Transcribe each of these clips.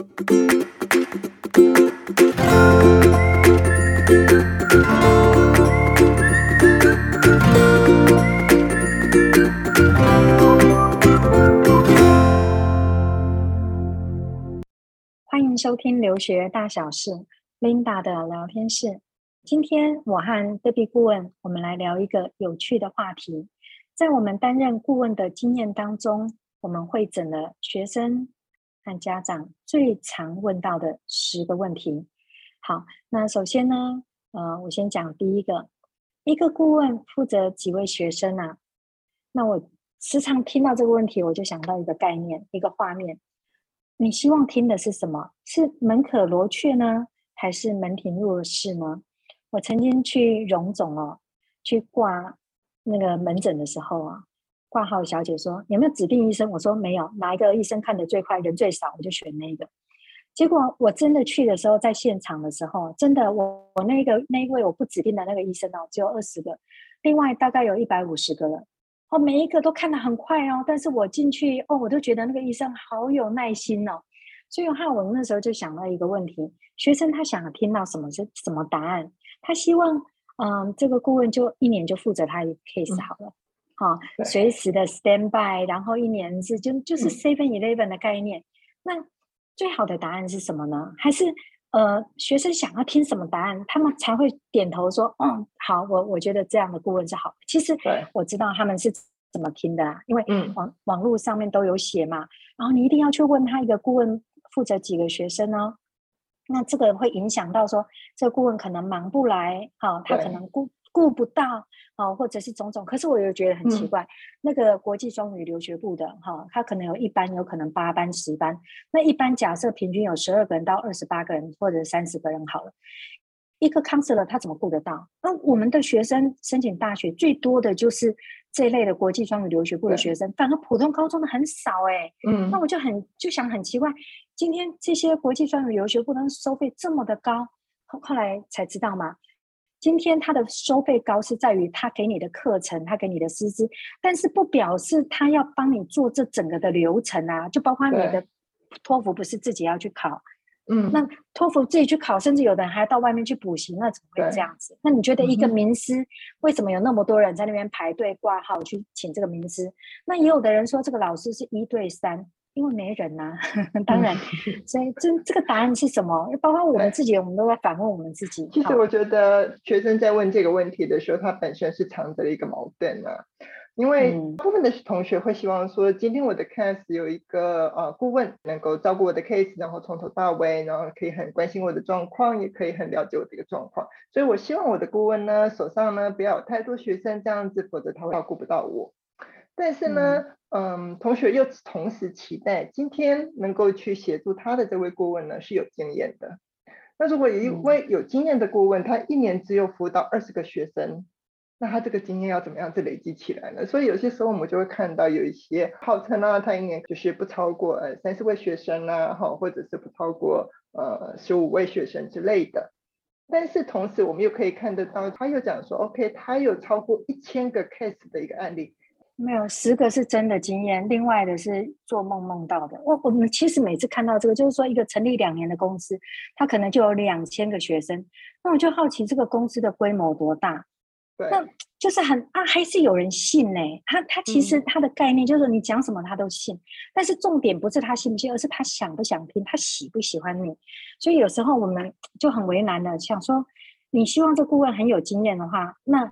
欢迎收听留学大小事，Linda 的聊天室。今天我和 Debbie 顾问，我们来聊一个有趣的话题。在我们担任顾问的经验当中，我们会诊了学生和家长最常问到的十个问题。好，那首先呢，呃，我先讲第一个，一个顾问负责几位学生啊？那我时常听到这个问题，我就想到一个概念，一个画面。你希望听的是什么？是门可罗雀呢，还是门庭若市呢？我曾经去荣总哦，去挂那个门诊的时候啊，挂号小姐说有没有指定医生？我说没有，哪一个医生看得最快，人最少，我就选那个。结果我真的去的时候，在现场的时候，真的我我那个那一位我不指定的那个医生哦，只有二十个，另外大概有一百五十个了。哦，每一个都看得很快哦，但是我进去哦，我都觉得那个医生好有耐心哦，所以哈，我那时候就想到一个问题：学生他想听到什么是什么答案？他希望，嗯，这个顾问就一年就负责他一个 case 好了，哈、嗯，随时的 stand by，然后一年是就就是 seven eleven 的概念。嗯、那最好的答案是什么呢？还是？呃，学生想要听什么答案，他们才会点头说：“嗯，好，我我觉得这样的顾问是好的。”其实我知道他们是怎么听的啊，因为网网络上面都有写嘛。然后你一定要去问他一个顾问负责几个学生呢？那这个会影响到说，这个顾问可能忙不来，好，他可能顾。顾不到哦，或者是种种，可是我又觉得很奇怪。嗯、那个国际双语留学部的哈，他可能有一班，有可能八班、十班。那一般假设平均有十二个人到二十八个人，或者三十个人好了。一个 counselor 他怎么顾得到？那我们的学生申请大学最多的就是这一类的国际双语留学部的学生，反而普通高中的很少哎、欸。嗯，那我就很就想很奇怪，今天这些国际双语留学部能收费这么的高，后后来才知道嘛。今天他的收费高是在于他给你的课程，他给你的师资，但是不表示他要帮你做这整个的流程啊，就包括你的托福不是自己要去考，嗯，那托福自己去考，甚至有的人还要到外面去补习，那怎么会这样子？那你觉得一个名师为什么有那么多人在那边排队挂号去请这个名师？那也有的人说这个老师是一对三。因为没人呐、啊，当然，所以这这个答案是什么？包括我们自己，我们都在反问我们自己。其实我觉得学生在问这个问题的时候，他本身是藏着一个矛盾啊。因为部分的同学会希望说，今天我的 case 有一个呃顾问能够照顾我的 case，然后从头到尾，然后可以很关心我的状况，也可以很了解我的一个状况。所以我希望我的顾问呢，手上呢不要有太多学生这样子，否则他会照顾不到我。但是呢，嗯，同学又同时期待今天能够去协助他的这位顾问呢是有经验的。那如果有一位有经验的顾问，他一年只有辅导二十个学生，那他这个经验要怎么样子累积起来呢？所以有些时候我们就会看到有一些号称啊，他一年就是不超过呃三十位学生啊，哈，或者是不超过呃十五位学生之类的。但是同时我们又可以看得到，他又讲说，OK，他有超过一千个 case 的一个案例。没有十个是真的经验，另外的是做梦梦到的。我我们其实每次看到这个，就是说一个成立两年的公司，他可能就有两千个学生。那我就好奇这个公司的规模多大？对，那就是很啊，还是有人信呢？他他其实他的概念就是说你讲什么他都信，嗯，但是重点不是他信不信，而是他想不想听，他喜不喜欢你。所以有时候我们就很为难的想说，你希望这顾问很有经验的话，那。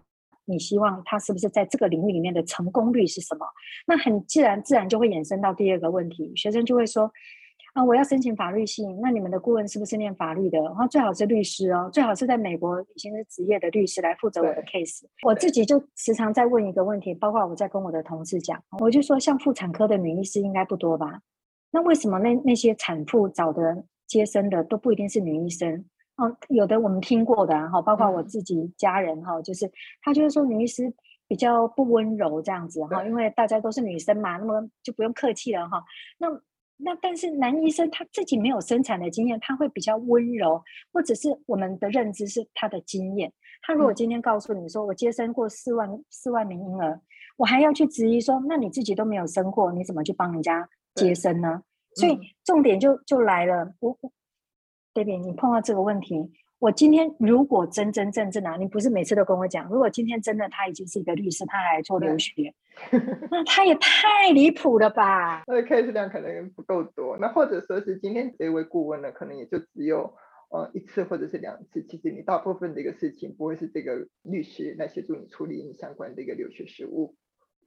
你希望他是不是在这个领域里面的成功率是什么？那很自然，自然就会衍生到第二个问题，学生就会说：啊，我要申请法律系，那你们的顾问是不是念法律的？然后最好是律师哦，最好是在美国已经是职业的律师来负责我的 case。我自己就时常在问一个问题，包括我在跟我的同事讲，我就说，像妇产科的女医师应该不多吧？那为什么那那些产妇找的接生的都不一定是女医生？哦，有的我们听过的哈，包括我自己家人哈，就是他就是说女医师比较不温柔这样子哈，因为大家都是女生嘛，那么就不用客气了哈。那那但是男医生他自己没有生产的经验，他会比较温柔，或者是我们的认知是他的经验。他如果今天告诉你说，我接生过四万四万名婴儿，我还要去质疑说，那你自己都没有生过，你怎么去帮人家接生呢？所以重点就就来了，我，Debbie，你碰到这个问题，我今天如果真真正正啊，你不是每次都跟我讲，如果今天真的他已经是一个律师，他还来做留学，那他也太离谱了吧？那 case 量可能不够多，那或者说是今天这位顾问呢，可能也就只有呃一次或者是两次，其实你大部分的一个事情不会是这个律师来协助你处理你相关的一个留学事务。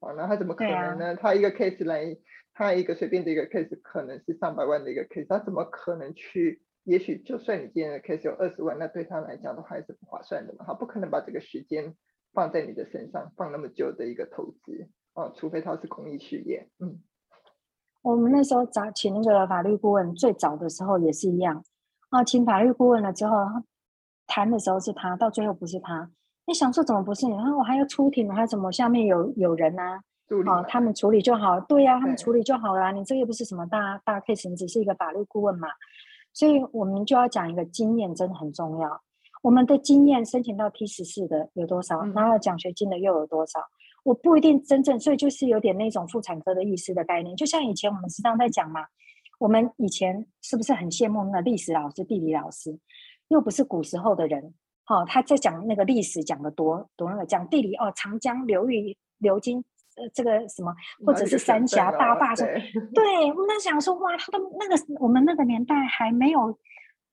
啊，那他怎么可能呢？啊、他一个 case 来，他一个随便的一个 case 可能是上百万的一个 case，他怎么可能去？也许就算你今天的 case 有二十万，那对他来讲的话还是不划算的嘛。他不可能把这个时间放在你的身上，放那么久的一个投资哦，除非他是公益事业。嗯，我们那时候找请那个法律顾问，最早的时候也是一样啊，请法律顾问了之后，谈的时候是他，到最后不是他。你想说怎么不是你？然后我还要出庭，还怎么下面有有人呐、啊？哦，他们处理就好。对呀、啊，他们处理就好了、啊。你这个不是什么大大 case，你只是一个法律顾问嘛。所以我们就要讲一个经验，真的很重要。我们的经验申请到 T 十四的有多少？拿了奖学金的又有多少？我不一定真正，所以就是有点那种妇产科的意思的概念。就像以前我们时常在讲嘛，我们以前是不是很羡慕那个历史老师、地理老师？又不是古时候的人。哦，他在讲那个历史，讲的多多那个讲地理哦，长江流域流经呃这个什么，或者是三峡大坝说，对，我们在想说哇，他的那个我们那个年代还没有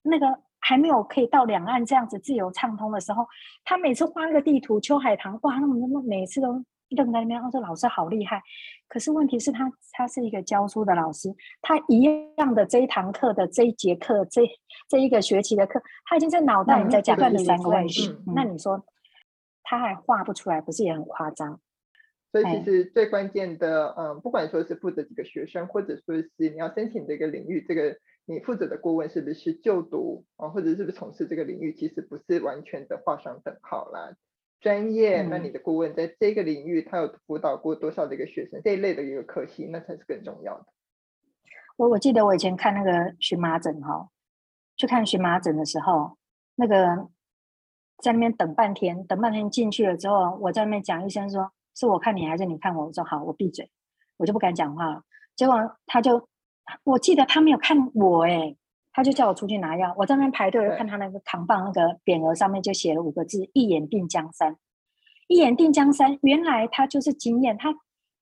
那个还没有可以到两岸这样子自由畅通的时候，他每次画那个地图，秋海棠哇，那么那么每次都。愣在那边，他说老师好厉害。可是问题是他，他是一个教书的老师，他一样的这一堂课的这一节课，这这一个学期的课，他已经在脑袋里在讲第三个问题。嗯、那你说他还画不出来，不是也很夸张？所以其实最关键的，嗯，不管说是负责几个学生，或者说是你要申请这个领域，这个你负责的顾问是不是就读啊，或者是不是从事这个领域，其实不是完全的画上等号啦。专业，那你的顾问在这个领域，他有辅导过多少的一个学生？这一类的一个科系，那才是更重要的。我我记得我以前看那个荨麻疹哈，去看荨麻疹的时候，那个在那边等半天，等半天进去了之后，我在那边讲医生说，是我看你还是你看我？我说好，我闭嘴，我就不敢讲话了。结果他就，我记得他没有看我哎、欸。他就叫我出去拿药，我在那边排队，看他那个扛棒那个匾额上面就写了五个字：“一眼定江山。”一眼定江山，原来他就是经验。他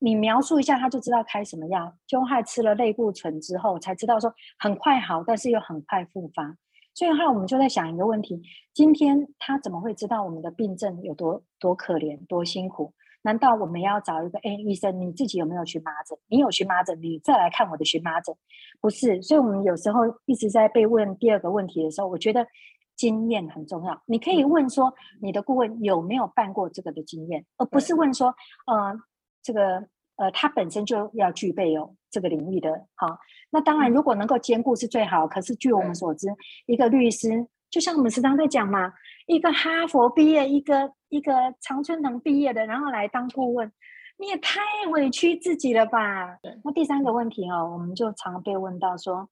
你描述一下，他就知道开什么药。就害吃了类固醇之后，才知道说很快好，但是又很快复发。所以后来我们就在想一个问题：今天他怎么会知道我们的病症有多多可怜、多辛苦？难道我们要找一个哎，医生，你自己有没有荨麻疹？你有荨麻疹，你再来看我的荨麻疹，不是？所以，我们有时候一直在被问第二个问题的时候，我觉得经验很重要。你可以问说，你的顾问有没有办过这个的经验，而不是问说，呃，这个呃，他本身就要具备有这个领域的。好，那当然，如果能够兼顾是最好。可是，据我们所知，一个律师，就像我们时常在讲嘛。一个哈佛毕业，一个一个常春藤毕业的，然后来当顾问，你也太委屈自己了吧？那第三个问题哦，我们就常被问到说，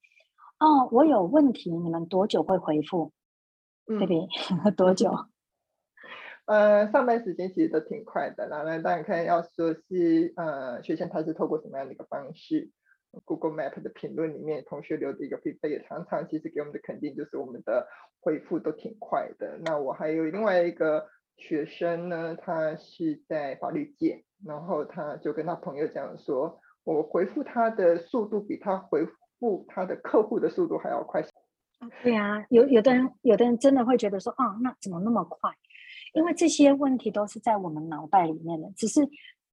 哦，我有问题，你们多久会回复？对不对？多久？呃，上班时间其实都挺快的，然后当然看要说是呃，学生他是透过什么样的一个方式。Google Map 的评论里面，同学留的一个 feedback 也常常其实给我们的肯定就是我们的回复都挺快的。那我还有另外一个学生呢，他是在法律界，然后他就跟他朋友讲说，我回复他的速度比他回复他的客户的速度还要快。对啊，有有的人有的人真的会觉得说，啊，那怎么那么快？因为这些问题都是在我们脑袋里面的，只是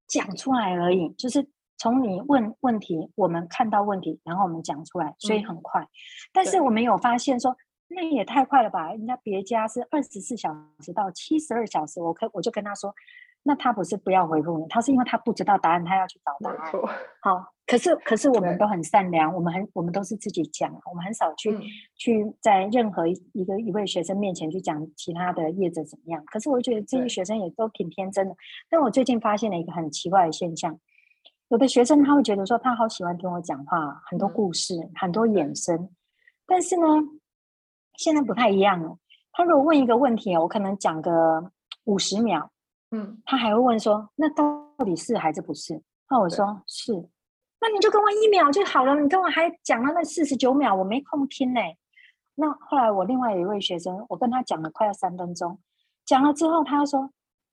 讲出来而已，就是。从你问问题，我们看到问题，然后我们讲出来，所以很快。嗯、但是我们有发现说，那也太快了吧？人家别家是二十四小时到七十二小时，我可我就跟他说，那他不是不要回复你，他是因为他不知道答案，他要去找答案。好，可是可是我们都很善良，我们很我们都是自己讲，我们很少去、嗯、去在任何一个一位学生面前去讲其他的业者怎么样。可是我觉得这些学生也都挺天真的。但我最近发现了一个很奇怪的现象。有的学生他会觉得说，他好喜欢听我讲话，很多故事，嗯、很多衍生。但是呢，现在不太一样了。他如果问一个问题，我可能讲个五十秒，嗯，他还会问说，那到底是还是不是？那我说是，那你就跟我一秒就好了，你跟我还讲了那四十九秒，我没空听呢。那后来我另外有一位学生，我跟他讲了快要三分钟，讲了之后，他说：“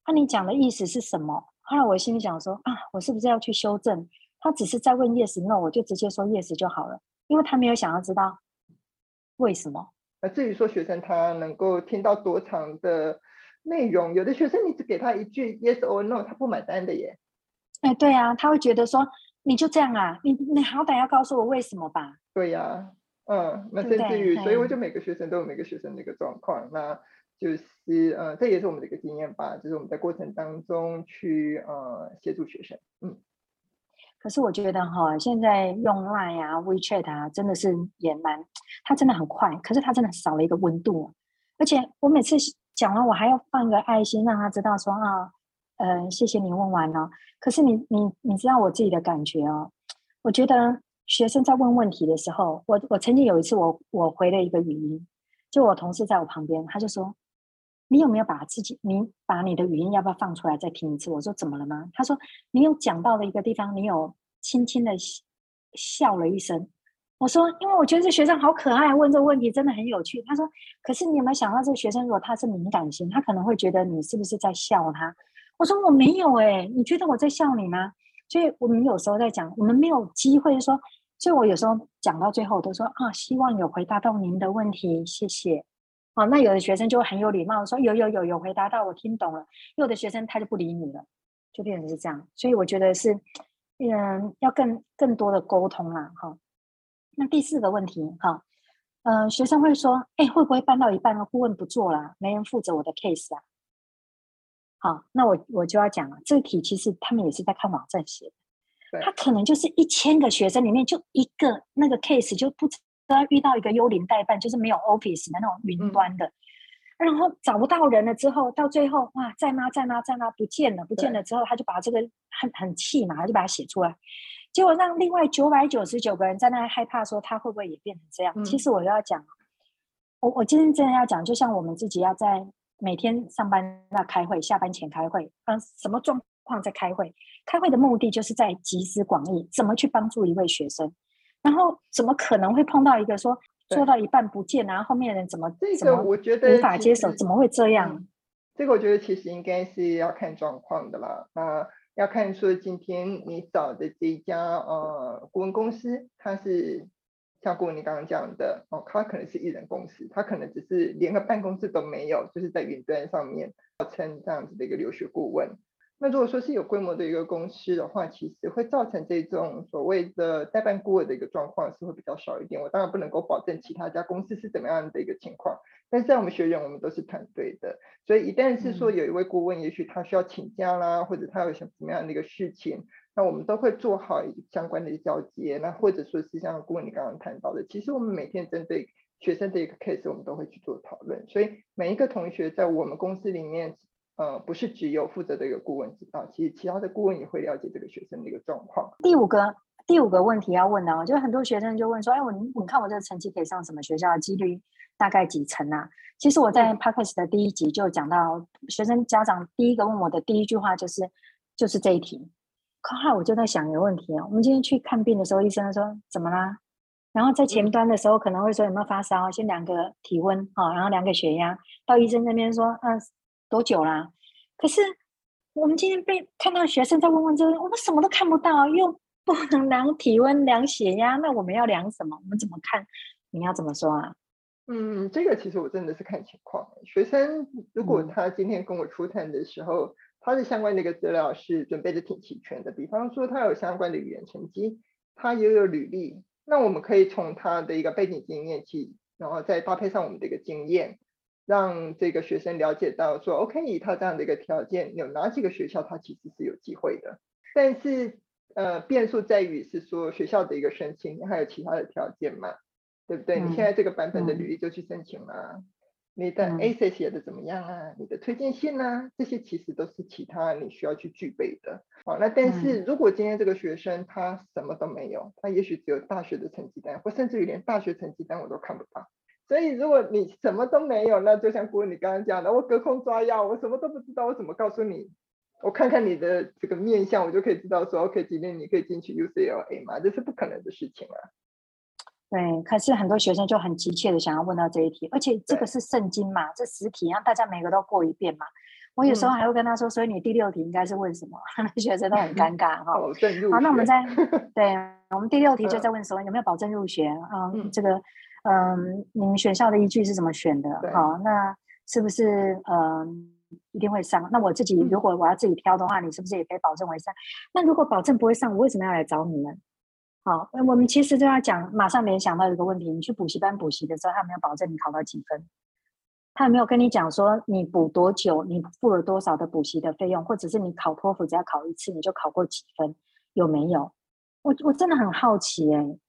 那、啊、你讲的意思是什么？”后来我心里想说：“啊，我是不是要去修正？他只是在问 yes no，我就直接说 yes 就好了，因为他没有想要知道为什么。”那至于说学生他能够听到多长的内容，有的学生你只给他一句 yes or no，他不买单的耶。哎，对啊，他会觉得说你就这样啊，你你好歹要告诉我为什么吧？对呀、啊。嗯，那甚至于，所以我就每个学生都有每个学生的一个状况，那就是呃，这也是我们的一个经验吧，就是我们在过程当中去呃协助学生。嗯，可是我觉得哈，现在用 Line 啊、WeChat 啊，真的是也蛮，它真的很快，可是它真的少了一个温度，而且我每次讲完，我还要放个爱心，让他知道说啊，呃，谢谢你问完了。可是你你你知道我自己的感觉哦，我觉得。学生在问问题的时候，我我曾经有一次我我回了一个语音，就我同事在我旁边，他就说：“你有没有把自己，你把你的语音要不要放出来再听一次？”我说：“怎么了吗？”他说：“你有讲到的一个地方，你有轻轻的笑了一声。”我说：“因为我觉得这学生好可爱，问这个问题真的很有趣。”他说：“可是你有没有想到，这个学生如果他是敏感型，他可能会觉得你是不是在笑他？”我说：“我没有哎，你觉得我在笑你吗？”所以我们有时候在讲，我们没有机会说。所以我有时候讲到最后都说啊，希望有回答到您的问题，谢谢。哦，那有的学生就会很有礼貌说有有有有回答到，我听懂了。有的学生他就不理你了，就变成是这样。所以我觉得是，嗯，要更更多的沟通啦，哈。那第四个问题，哈，嗯，学生会说，哎，会不会办到一半了，顾问不做了，没人负责我的 case 啊？好，那我我就要讲了，这个题其实他们也是在看网站写的。他可能就是一千个学生里面就一个那个 case 就不知道遇到一个幽灵代办，就是没有 office 的那种云端的，嗯、然后找不到人了之后，到最后哇，在吗在吗在吗不见了不见了之后，他就把这个很很气嘛，他就把它写出来，结果让另外九百九十九个人在那害怕说他会不会也变成这样？嗯、其实我要讲，我我今天真的要讲，就像我们自己要在每天上班那开会，下班前开会，嗯，什么状况在开会？开会的目的就是在集思广益，怎么去帮助一位学生，然后怎么可能会碰到一个说做到一半不见，然后后面的人怎么这个我觉得无法接受，怎么会这样？嗯，这个我觉得其实应该是要看状况的啦，啊，要看说今天你找的这一家呃顾问公司，它是像顾问你刚刚讲的哦，它可能是一人公司，它可能只是连个办公室都没有，就是在云端上面号称这样子的一个留学顾问。那如果说是有规模的一个公司的话，其实会造成这种所谓的代办顾问的一个状况是会比较少一点。我当然不能够保证其他家公司是怎么样的一个情况，但是在我们学院，我们都是团队的，所以一旦是说有一位顾问，也许他需要请假啦，或者他有什么样的一个事情，那我们都会做好相关的交接。那或者说是像顾问你刚刚谈到的，其实我们每天针对学生的一个 case，我们都会去做讨论。所以每一个同学在我们公司里面。呃，不是只有负责的一个顾问知道，其实其他的顾问也会了解这个学生的一个状况。第五个，第五个问题要问的哦，就是很多学生就问说，哎，我你你看我这个成绩可以上什么学校，几率大概几成啊？其实我在 Podcast 的第一集就讲到，学生家长第一个问我的第一句话就是就是这一题。后来我就在想一个问题哦，我们今天去看病的时候，医生说怎么啦？然后在前端的时候可能会说有没有发烧，先量个体温啊，然后量个血压，到医生那边说，嗯。多久啦？可是我们今天被看到学生在问问这个，我们什么都看不到，又不能量体温、量血压，那我们要量什么？我们怎么看？你要怎么说啊？嗯，这个其实我真的是看情况。学生如果他今天跟我出探的时候，嗯、他的相关的一个资料是准备的挺齐全的，比方说他有相关的语言成绩，他也有履历，那我们可以从他的一个背景经验去，然后再搭配上我们的一个经验。让这个学生了解到说，OK，以他这样的一个条件，有哪几个学校他其实是有机会的。但是，呃，变数在于是说学校的一个申请，你还有其他的条件嘛，对不对？嗯、你现在这个版本的履历就去申请了，嗯、你的 essay 写的怎么样啊？你的推荐信啊，这些其实都是其他你需要去具备的。好，那但是如果今天这个学生他什么都没有，他也许只有大学的成绩单，或甚至于连大学成绩单我都看不到。所以，如果你什么都没有，那就像顾问你刚刚讲的，我隔空抓药，我什么都不知道，我怎么告诉你我看看你的这个面相，我就可以知道说，OK，今天你可以进去 UCLA 吗？这是不可能的事情啊。对，可是很多学生就很急切的想要问到这一题，而且这个是圣经嘛，这十题让大家每个都过一遍嘛。我有时候还会跟他说，嗯、所以你第六题应该是问什么？学生都很尴尬哈。保证入学。好，那我们再对，我们第六题就在问说有没有保证入学啊？嗯，这个嗯，你们学校的依据是怎么选的？好，那是不是嗯？一定会上。那我自己如果我要自己挑的话，你是不是也可以保证会上？那如果保证不会上，我为什么要来找你们？好，我们其实就要讲，马上联想到一个问题：你去补习班补习的时候，他有没有保证你考到几分？他有没有跟你讲说你补多久，你付了多少的补习的费用，或者是你考托福只要考一次你就考过几分？有没有？我我真的很好奇哎、欸。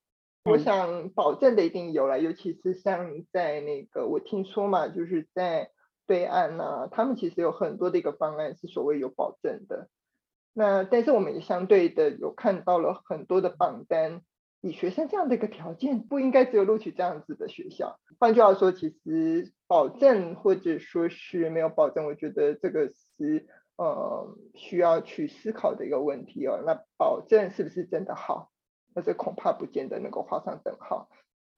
我想保证的一定有了，尤其是像在那个我听说嘛，就是在。对岸呢、啊，他们其实有很多的一个方案是所谓有保证的。那但是我们也相对的有看到了很多的榜单，以学生这样的一个条件，不应该只有录取这样子的学校。换句话说，其实保证或者说是没有保证，我觉得这个是呃需要去思考的一个问题哦。那保证是不是真的好？那这恐怕不见得能够画上等号。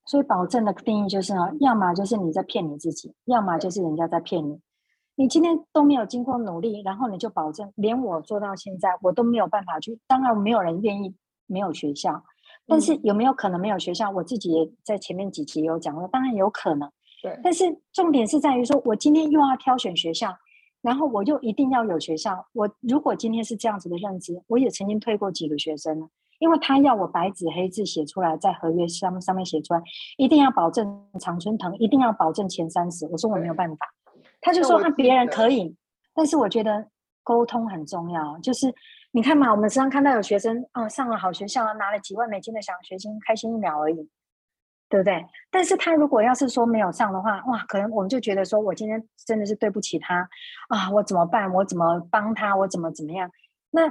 所以保证的定义就是呢，要么就是你在骗你自己，要么就是人家在骗你。你今天都没有经过努力，然后你就保证，连我做到现在，我都没有办法去。当然，没有人愿意没有学校，但是有没有可能没有学校？我自己也在前面几集有讲过，当然有可能。对。但是重点是在于说，我今天又要挑选学校，然后我又一定要有学校。我如果今天是这样子的认知，我也曾经推过几个学生。因为他要我白纸黑字写出来，在合约上上面写出来，一定要保证常春藤，一定要保证前三十。我说我没有办法，他就说那别人可以，但是我觉得沟通很重要。就是你看嘛，我们时常看到有学生，哦，上了好学校，拿了几万美金的奖学金，开心一秒而已，对不对？但是他如果要是说没有上的话，哇，可能我们就觉得说我今天真的是对不起他啊，我怎么办？我怎么帮他？我怎么怎么样？那。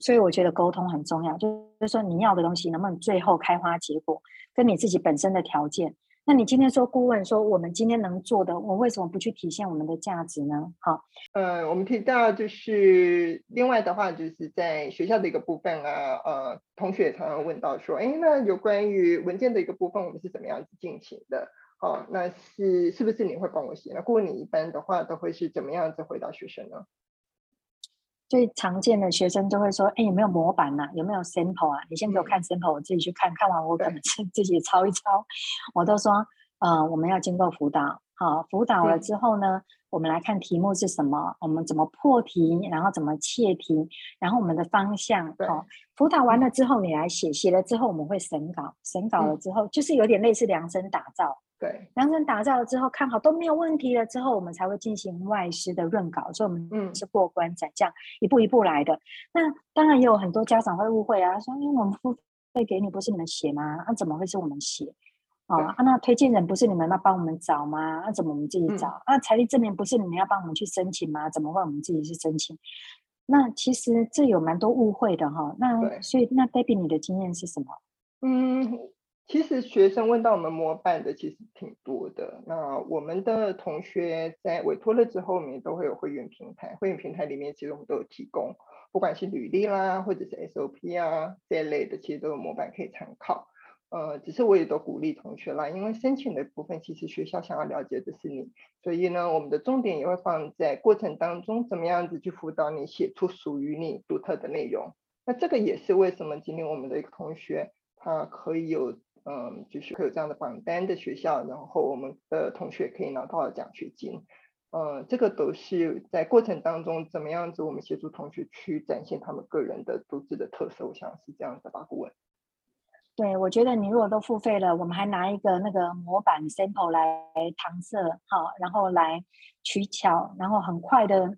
所以我觉得沟通很重要，就是说你要的东西能不能最后开花结果，跟你自己本身的条件。那你今天说顾问说我们今天能做的，我为什么不去体现我们的价值呢？好，呃，我们提到就是另外的话，就是在学校的一个部分啊，呃，同学也常常问到说，哎，那有关于文件的一个部分，我们是怎么样子进行的？好，那是是不是你会帮我写？那顾问你一般的话都会是怎么样子回答学生呢？最常见的学生就会说：“哎，有没有模板呐、啊？有没有 sample 啊？你先给我看 sample，我自己去看看完，我可能是自己抄一抄。”我都说：“呃，我们要经过辅导，好，辅导了之后呢，我们来看题目是什么，我们怎么破题，然后怎么切题，然后我们的方向。好，辅导完了之后，你来写，写了之后我们会审稿，审稿了之后就是有点类似量身打造。”对，量身打造了之后，看好都没有问题了之后，我们才会进行外师的润稿，所以我们是过关斩将，一步一步来的。那当然也有很多家长会误会啊，说因为我们付费给你，不是你们写吗？那、啊、怎么会是我们写？哦，啊，那推荐人不是你们要帮我们找吗？那、啊、怎么我们自己找？嗯、啊，财力证明不是你们要帮我们去申请吗？怎么会我们自己去申请？那其实这有蛮多误会的哈。那所以那 Debbie 你的经验是什么？嗯。其实学生问到我们模板的其实挺多的。那我们的同学在委托了之后，我们也都会有会员平台。会员平台里面其实我们都有提供，不管是履历啦，或者是 SOP 啊这一类的，其实都有模板可以参考。呃，只是我也都鼓励同学啦，因为申请的部分其实学校想要了解的是你，所以呢，我们的重点也会放在过程当中怎么样子去辅导你写出属于你独特的内容。那这个也是为什么今天我们的一个同学他可以有。嗯，就是会有这样的榜单的学校，然后我们的同学可以拿到奖学金。嗯，这个都是在过程当中怎么样子，我们协助同学去展现他们个人的独自的特色，我想是这样子吧，顾问。对，我觉得你如果都付费了，我们还拿一个那个模板 sample 来搪塞，好，然后来取巧，然后很快的。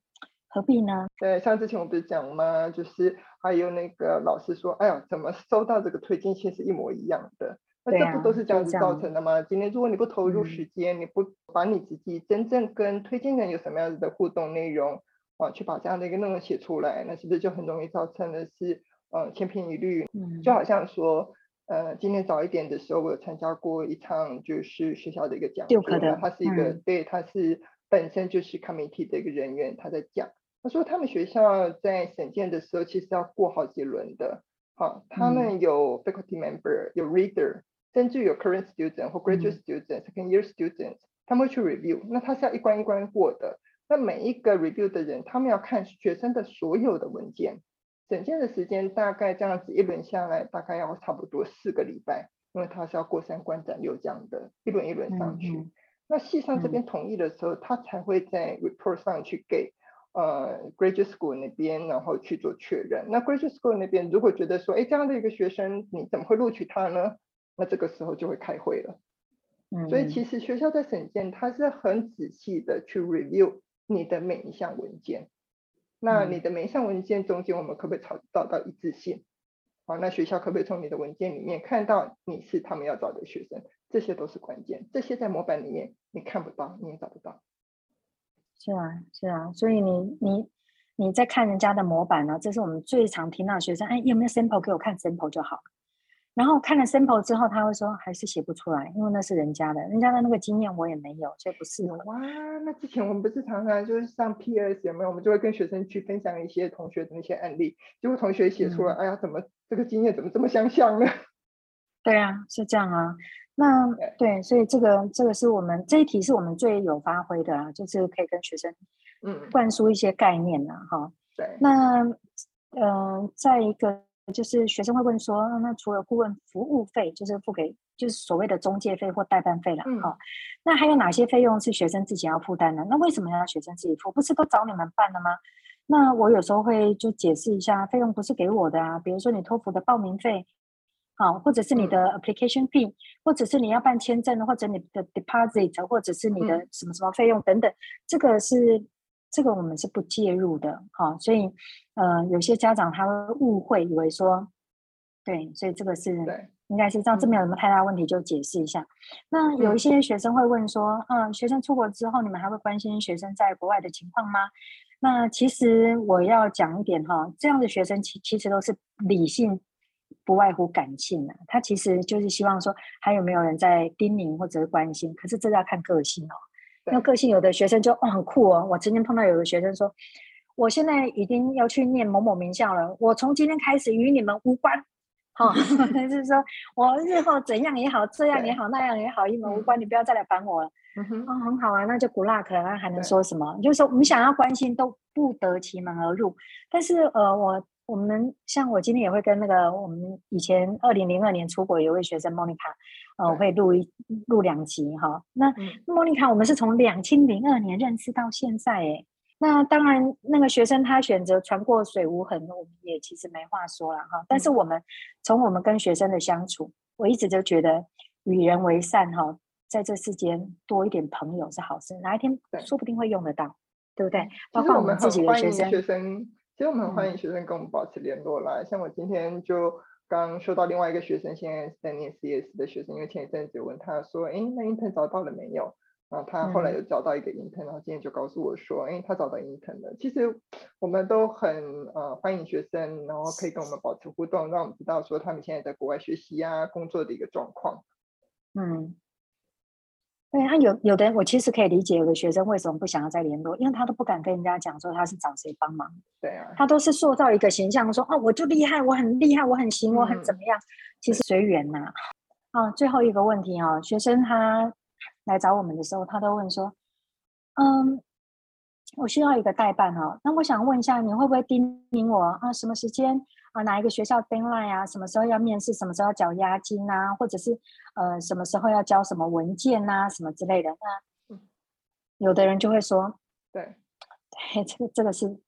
何必呢？对，像之前我不是讲吗？就是还有那个老师说，哎呀，怎么收到这个推荐信是一模一样的？那这不都是这样子造成的吗？今天如果你不投入时间，嗯、你不把你自己真正跟推荐人有什么样子的互动内容啊，去把这样的一个内容写出来，那是不是就很容易造成的是，呃，千篇一律？嗯，就好像说，呃，今天早一点的时候，我有参加过一场就是学校的一个讲座，他是一个、嗯、对，他是本身就是 committee 的一个人员，他在讲。他说他们学校在审件的时候，其实要过好几轮的。好，他们有 faculty member，有 reader，甚至有 current student 或 graduate student，second year student，他们会去 review。那他是要一关一关过的。那每一个 review 的人，他们要看学生的所有的文件。整件的时间大概这样子一轮下来，大概要差不多四个礼拜，因为他是要过三关斩六将的，一轮一轮上去。那系上这边同意的时候，嗯、他才会在 report 上去给呃 graduate school 那边，然后去做确认。那 graduate school 那边如果觉得说，哎，这样的一个学生，你怎么会录取他呢？那这个时候就会开会了。嗯，所以其实学校在审件，它是很仔细的去 review 你的每一项文件。那你的每一项文件中间，我们可不可以找找到一致性？好，那学校可不可以从你的文件里面看到你是他们要找的学生？这些都是关键，这些在模板里面你看不到，你也找不到。是啊，是啊，所以你你你在看人家的模板呢，这是我们最常听到的学生，哎，有没有 sample 给我看 sample 就好。然后看了 sample 之后，他会说还是写不出来，因为那是人家的，人家的那个经验我也没有，所以不是。哇，那之前我们不是常常就是上 PS 有没有？我们就会跟学生去分享一些同学的那些案例，结果同学写出来，嗯、哎呀，怎么这个经验怎么这么相像呢？对啊，是这样啊。那对，所以这个这个是我们这一题是我们最有发挥的啊，就是可以跟学生嗯灌输一些概念呐，哈。对。那嗯、呃，再一个就是学生会问说，那除了顾问服务费，就是付给就是所谓的中介费或代办费了，哈、嗯。那还有哪些费用是学生自己要负担的？那为什么要学生自己付？不是都找你们办了吗？那我有时候会就解释一下，费用不是给我的啊，比如说你托福的报名费。好，或者是你的 application fee，、嗯、或者是你要办签证，或者你的 deposit，或者是你的什么什么费用等等，嗯、这个是这个我们是不介入的，哦，所以呃，有些家长他会误会，以为说，对，所以这个是应该是这样，这没有什么太大问题，就解释一下。那有一些学生会问说，嗯、呃，学生出国之后，你们还会关心学生在国外的情况吗？那其实我要讲一点哈，这样的学生其其实都是理性。不外乎感性啊，他其实就是希望说还有没有人在叮咛或者是关心，可是这要看个性哦。那个性有的学生就哦很酷哦，我曾经碰到有个学生说，我现在已经要去念某某名校了，我从今天开始与你们无关，哈、哦，就是说我日后怎样也好，这样也好，那样也好，与你们无关，你不要再来烦我了。嗯哼，哦，很好啊，那就 good luck，那还能说什么？就是说我们想要关心都不得其门而入，但是呃我。我们像我今天也会跟那个我们以前二零零二年出国有位学生 Monica，呃，我会录一录两集哈。那 Monica 我们是从两千零二年认识到现在诶。那当然那个学生他选择船过水无痕，我们也其实没话说了哈。但是我们从我们跟学生的相处，我一直就觉得与人为善哈，在这世间多一点朋友是好事，哪一天说不定会用得到，对，对不对？包括我们自己的学生。其实我们很欢迎学生跟我们保持联络啦。像我今天就刚收到另外一个学生，现在是在念 CS 的学生，因为前一阵子问他说：“哎，那 intern 找到了没有？”然后他后来又找到一个 intern，然后今天就告诉我说：“哎，他找到 intern 了。”其实我们都很呃欢迎学生，然后可以跟我们保持互动，让我们知道说他们现在在国外学习啊、工作的一个状况。嗯。对，他有有的，我其实可以理解有的学生为什么不想要再联络，因为他都不敢跟人家讲说他是找谁帮忙。对啊，他都是塑造一个形象说，说哦，我就厉害，我很厉害，我很行，我很怎么样。嗯、其实随缘呐。啊，最后一个问题啊，学生他来找我们的时候，他都问说，嗯，我需要一个代办哦，那我想问一下，你会不会叮咛我啊，什么时间？啊，哪一个学校 deadline 啊？什么时候要面试？什么时候要缴押金啊？或者是呃，什么时候要交什么文件啊？什么之类的？那有的人就会说，对，对，这个这个是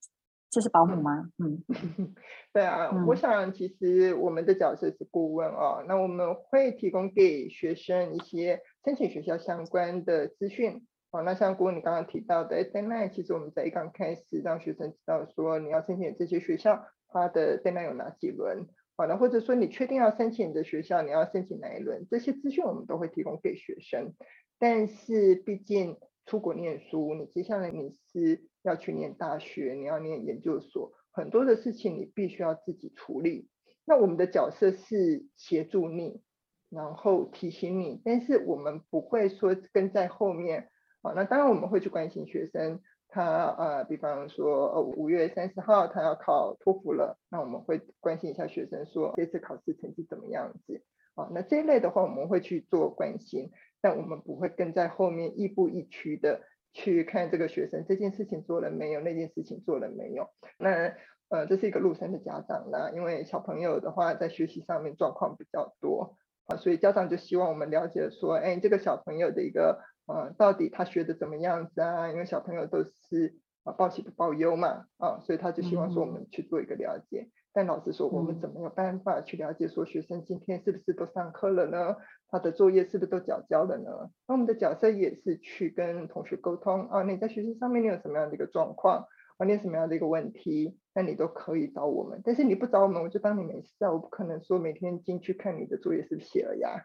这是保姆吗？嗯，对啊，嗯、我想其实我们的角色是顾问哦，那我们会提供给学生一些申请学校相关的资讯。哦，那像郭你刚刚提到的 deadline，其实我们在一刚开始让学生知道说你要申请这些学校。他的 deadline 有哪几轮？好的，或者说你确定要申请你的学校，你要申请哪一轮？这些资讯我们都会提供给学生。但是毕竟出国念书，你接下来你是要去念大学，你要念研究所，很多的事情你必须要自己处理。那我们的角色是协助你，然后提醒你，但是我们不会说跟在后面。好，那当然我们会去关心学生。他呃，比方说呃五月三十号他要考托福了，那我们会关心一下学生说这次考试成绩怎么样子啊？那这一类的话我们会去做关心，但我们不会跟在后面亦步亦趋的去看这个学生这件事情做了没有，那件事情做了没有。那呃这是一个陆生的家长呢，因为小朋友的话在学习上面状况比较多啊，所以家长就希望我们了解说，哎，这个小朋友的一个。啊，到底他学的怎么样子啊？因为小朋友都是啊报喜不报忧嘛，啊，所以他就希望说我们去做一个了解。嗯、但老实说，我们怎么有办法去了解说学生今天是不是都上课了呢？他的作业是不是都缴交了呢？那我们的角色也是去跟同学沟通啊，你在学习上面你有什么样的一个状况啊？你有什么样的一个问题？那你都可以找我们。但是你不找我们，我就当你没事啊。我不可能说每天进去看你的作业是不是写了呀。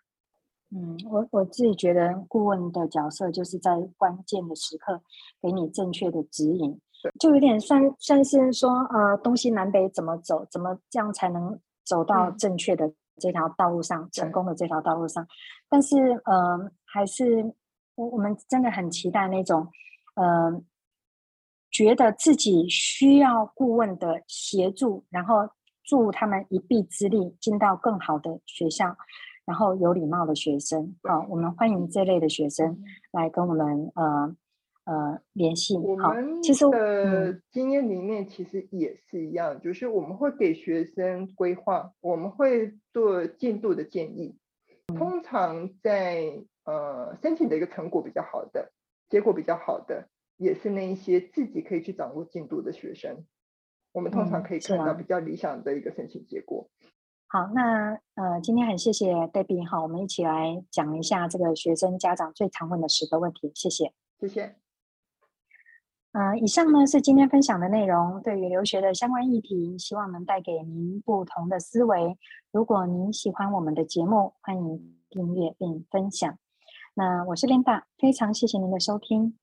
嗯，我我自己觉得顾问的角色就是在关键的时刻给你正确的指引，就有点算算是说，呃，东西南北怎么走，怎么这样才能走到正确的这条道路上，嗯、成功的这条道路上。但是，呃，还是我我们真的很期待那种，呃，觉得自己需要顾问的协助，然后助他们一臂之力进到更好的学校。然后有礼貌的学生，好，我们欢迎这类的学生来跟我们呃呃联系。好其实的经验里面其实也是一样，就是我们会给学生规划，我们会做进度的建议。通常在呃申请的一个成果比较好的，结果比较好的，也是那一些自己可以去掌握进度的学生。我们通常可以看到比较理想的一个申请结果。好，那呃，今天很谢谢 Debbie 哈，我们一起来讲一下这个学生家长最常问的十个问题，谢谢。谢谢。嗯，以上呢是今天分享的内容，对于留学的相关议题，希望能带给您不同的思维。如果您喜欢我们的节目，欢迎订阅并分享。那我是 Linda，非常谢谢您的收听。